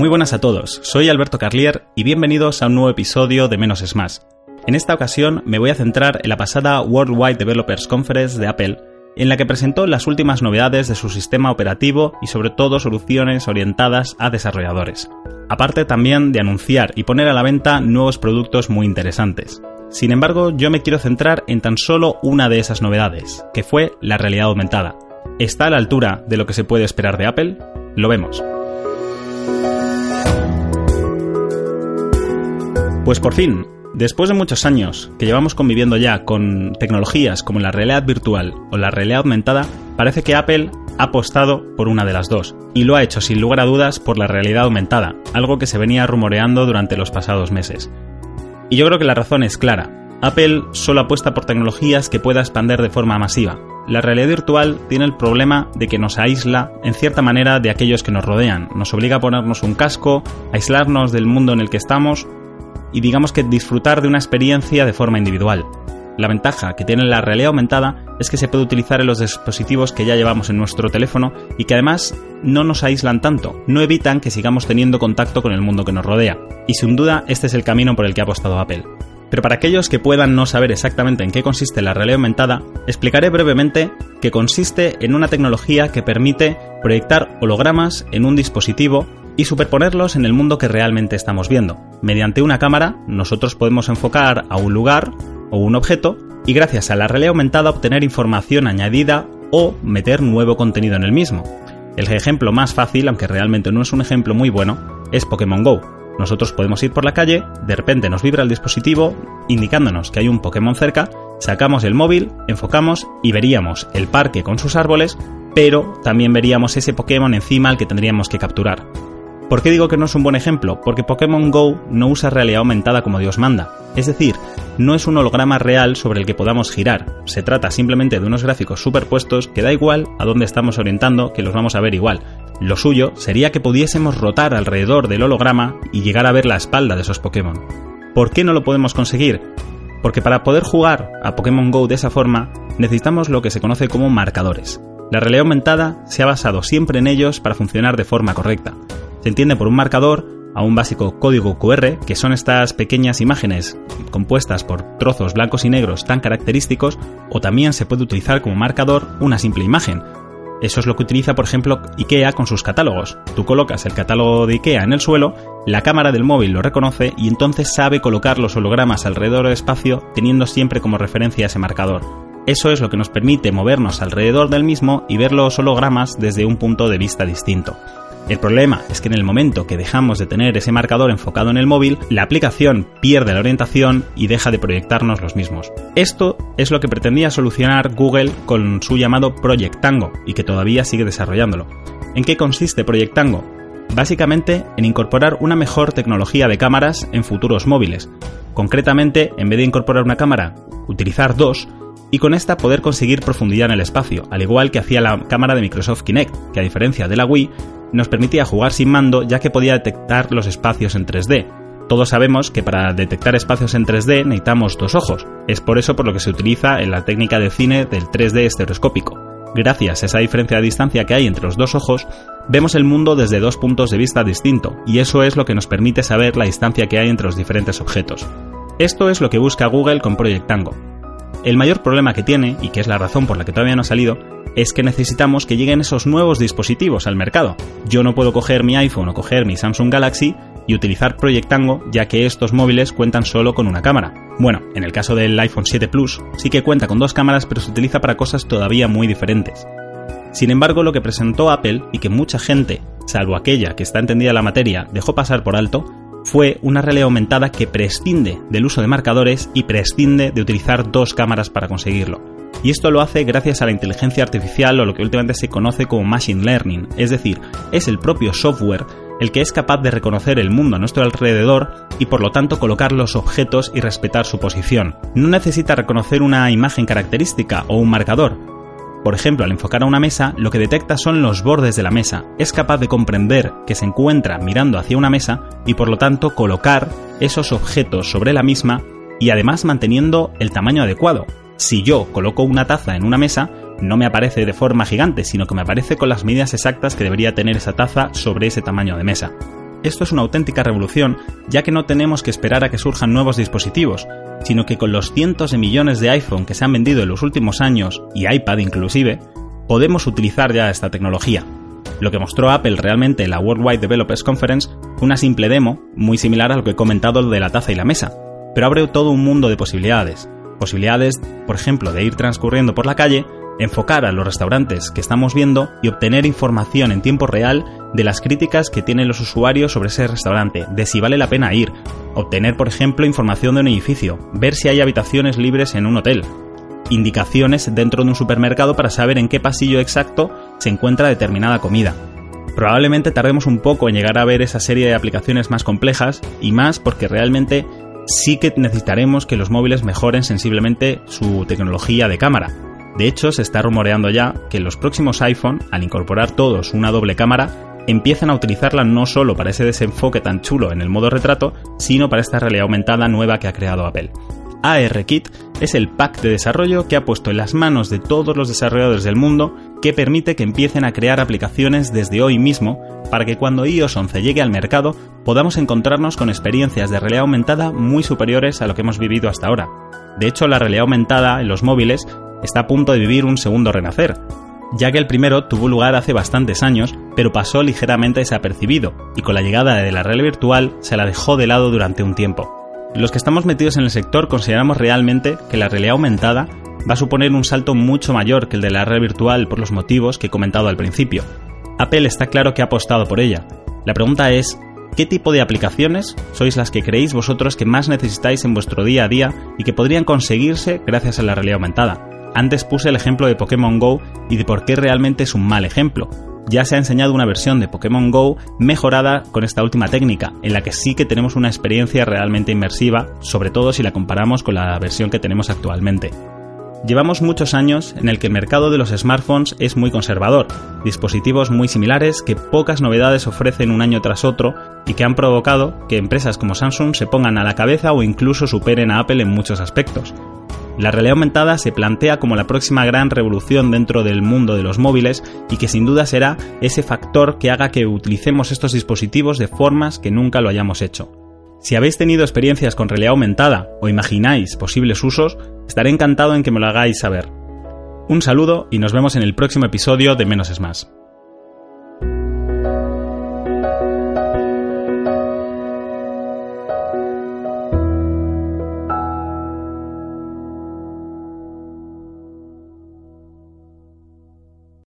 Muy buenas a todos, soy Alberto Carlier y bienvenidos a un nuevo episodio de Menos es Más. En esta ocasión me voy a centrar en la pasada Worldwide Developers Conference de Apple, en la que presentó las últimas novedades de su sistema operativo y sobre todo soluciones orientadas a desarrolladores. Aparte también de anunciar y poner a la venta nuevos productos muy interesantes. Sin embargo, yo me quiero centrar en tan solo una de esas novedades, que fue la realidad aumentada. ¿Está a la altura de lo que se puede esperar de Apple? Lo vemos. Pues por fin, después de muchos años que llevamos conviviendo ya con tecnologías como la realidad virtual o la realidad aumentada, parece que Apple ha apostado por una de las dos, y lo ha hecho sin lugar a dudas por la realidad aumentada, algo que se venía rumoreando durante los pasados meses. Y yo creo que la razón es clara. Apple solo apuesta por tecnologías que pueda expander de forma masiva. La realidad virtual tiene el problema de que nos aísla en cierta manera de aquellos que nos rodean, nos obliga a ponernos un casco, aislarnos del mundo en el que estamos y digamos que disfrutar de una experiencia de forma individual. La ventaja que tiene la realidad aumentada es que se puede utilizar en los dispositivos que ya llevamos en nuestro teléfono y que además no nos aíslan tanto, no evitan que sigamos teniendo contacto con el mundo que nos rodea. Y sin duda este es el camino por el que ha apostado Apple. Pero para aquellos que puedan no saber exactamente en qué consiste la realidad aumentada, explicaré brevemente que consiste en una tecnología que permite proyectar hologramas en un dispositivo y superponerlos en el mundo que realmente estamos viendo. Mediante una cámara, nosotros podemos enfocar a un lugar o un objeto y gracias a la realidad aumentada obtener información añadida o meter nuevo contenido en el mismo. El ejemplo más fácil, aunque realmente no es un ejemplo muy bueno, es Pokémon Go. Nosotros podemos ir por la calle, de repente nos vibra el dispositivo indicándonos que hay un Pokémon cerca, sacamos el móvil, enfocamos y veríamos el parque con sus árboles, pero también veríamos ese Pokémon encima al que tendríamos que capturar. ¿Por qué digo que no es un buen ejemplo? Porque Pokémon Go no usa realidad aumentada como Dios manda. Es decir, no es un holograma real sobre el que podamos girar. Se trata simplemente de unos gráficos superpuestos que da igual a dónde estamos orientando, que los vamos a ver igual. Lo suyo sería que pudiésemos rotar alrededor del holograma y llegar a ver la espalda de esos Pokémon. ¿Por qué no lo podemos conseguir? Porque para poder jugar a Pokémon Go de esa forma, necesitamos lo que se conoce como marcadores. La realidad aumentada se ha basado siempre en ellos para funcionar de forma correcta se entiende por un marcador a un básico código QR, que son estas pequeñas imágenes compuestas por trozos blancos y negros tan característicos, o también se puede utilizar como marcador una simple imagen. Eso es lo que utiliza, por ejemplo, IKEA con sus catálogos. Tú colocas el catálogo de IKEA en el suelo, la cámara del móvil lo reconoce y entonces sabe colocar los hologramas alrededor del espacio teniendo siempre como referencia ese marcador. Eso es lo que nos permite movernos alrededor del mismo y ver los hologramas desde un punto de vista distinto. El problema es que en el momento que dejamos de tener ese marcador enfocado en el móvil, la aplicación pierde la orientación y deja de proyectarnos los mismos. Esto es lo que pretendía solucionar Google con su llamado Project Tango y que todavía sigue desarrollándolo. ¿En qué consiste Project Tango? Básicamente en incorporar una mejor tecnología de cámaras en futuros móviles. Concretamente, en vez de incorporar una cámara, utilizar dos, y con esta poder conseguir profundidad en el espacio, al igual que hacía la cámara de Microsoft Kinect, que a diferencia de la Wii, nos permitía jugar sin mando ya que podía detectar los espacios en 3D. Todos sabemos que para detectar espacios en 3D necesitamos dos ojos, es por eso por lo que se utiliza en la técnica de cine del 3D estereoscópico. Gracias a esa diferencia de distancia que hay entre los dos ojos, vemos el mundo desde dos puntos de vista distintos, y eso es lo que nos permite saber la distancia que hay entre los diferentes objetos. Esto es lo que busca Google con Project Tango. El mayor problema que tiene, y que es la razón por la que todavía no ha salido, es que necesitamos que lleguen esos nuevos dispositivos al mercado. Yo no puedo coger mi iPhone o coger mi Samsung Galaxy y utilizar Project Tango ya que estos móviles cuentan solo con una cámara. Bueno, en el caso del iPhone 7 Plus sí que cuenta con dos cámaras pero se utiliza para cosas todavía muy diferentes. Sin embargo, lo que presentó Apple y que mucha gente, salvo aquella que está entendida en la materia, dejó pasar por alto, fue una realidad aumentada que prescinde del uso de marcadores y prescinde de utilizar dos cámaras para conseguirlo. Y esto lo hace gracias a la inteligencia artificial o lo que últimamente se conoce como machine learning, es decir, es el propio software el que es capaz de reconocer el mundo a nuestro alrededor y por lo tanto colocar los objetos y respetar su posición. No necesita reconocer una imagen característica o un marcador, por ejemplo, al enfocar a una mesa, lo que detecta son los bordes de la mesa. Es capaz de comprender que se encuentra mirando hacia una mesa y por lo tanto colocar esos objetos sobre la misma y además manteniendo el tamaño adecuado. Si yo coloco una taza en una mesa, no me aparece de forma gigante, sino que me aparece con las medidas exactas que debería tener esa taza sobre ese tamaño de mesa. esto es una auténtica revolución, ya que no tenemos que esperar a que surjan nuevos dispositivos, sino que con los cientos de millones de iPhone que se han vendido en los últimos años, y iPad inclusive, podemos utilizar ya esta tecnología. Lo que mostró Apple realmente en la Worldwide Developers Conference fue una simple demo, muy similar a lo que he comentado de la taza y la mesa, pero abre todo un mundo de posibilidades. Posibilidades, por ejemplo, de ir transcurriendo por la calle, enfocar a los restaurantes que estamos viendo y obtener información en tiempo real de las críticas que tienen los usuarios sobre ese restaurante, de si vale la pena ir, obtener, por ejemplo, información de un edificio, ver si hay habitaciones libres en un hotel, indicaciones dentro de un supermercado para saber en qué pasillo exacto se encuentra determinada comida. Probablemente tardemos un poco en llegar a ver esa serie de aplicaciones más complejas y más porque realmente sí que necesitaremos que los móviles mejoren sensiblemente su tecnología de cámara. De hecho, se está rumoreando ya que los próximos iPhone, al incorporar todos una doble cámara, empiezan a utilizarla no solo para ese desenfoque tan chulo en el modo retrato, sino para esta realidad aumentada nueva que ha creado Apple. ARKit es el pack de desarrollo que ha puesto en las manos de todos los desarrolladores del mundo que permite que empiecen a crear aplicaciones desde hoy mismo para que cuando iOS 11 llegue al mercado podamos encontrarnos con experiencias de realidad aumentada muy superiores a lo que hemos vivido hasta ahora. De hecho, la realidad aumentada en los móviles está a punto de vivir un segundo renacer, ya que el primero tuvo lugar hace bastantes años, pero pasó ligeramente desapercibido, y con la llegada de la realidad virtual se la dejó de lado durante un tiempo. Los que estamos metidos en el sector consideramos realmente que la realidad aumentada va a suponer un salto mucho mayor que el de la red virtual por los motivos que he comentado al principio. Apple está claro que ha apostado por ella. La pregunta es, ¿qué tipo de aplicaciones sois las que creéis vosotros que más necesitáis en vuestro día a día y que podrían conseguirse gracias a la realidad aumentada? Antes puse el ejemplo de Pokémon Go y de por qué realmente es un mal ejemplo, ya se ha enseñado una versión de Pokémon Go mejorada con esta última técnica, en la que sí que tenemos una experiencia realmente inmersiva, sobre todo si la comparamos con la versión que tenemos actualmente. Llevamos muchos años en el que el mercado de los smartphones es muy conservador, dispositivos muy similares que pocas novedades ofrecen un año tras otro y que han provocado que empresas como Samsung se pongan a la cabeza o incluso superen a Apple en muchos aspectos. La realidad aumentada se plantea como la próxima gran revolución dentro del mundo de los móviles y que sin duda será ese factor que haga que utilicemos estos dispositivos de formas que nunca lo hayamos hecho. Si habéis tenido experiencias con realidad aumentada o imagináis posibles usos, estaré encantado en que me lo hagáis saber. Un saludo y nos vemos en el próximo episodio de Menos es Más.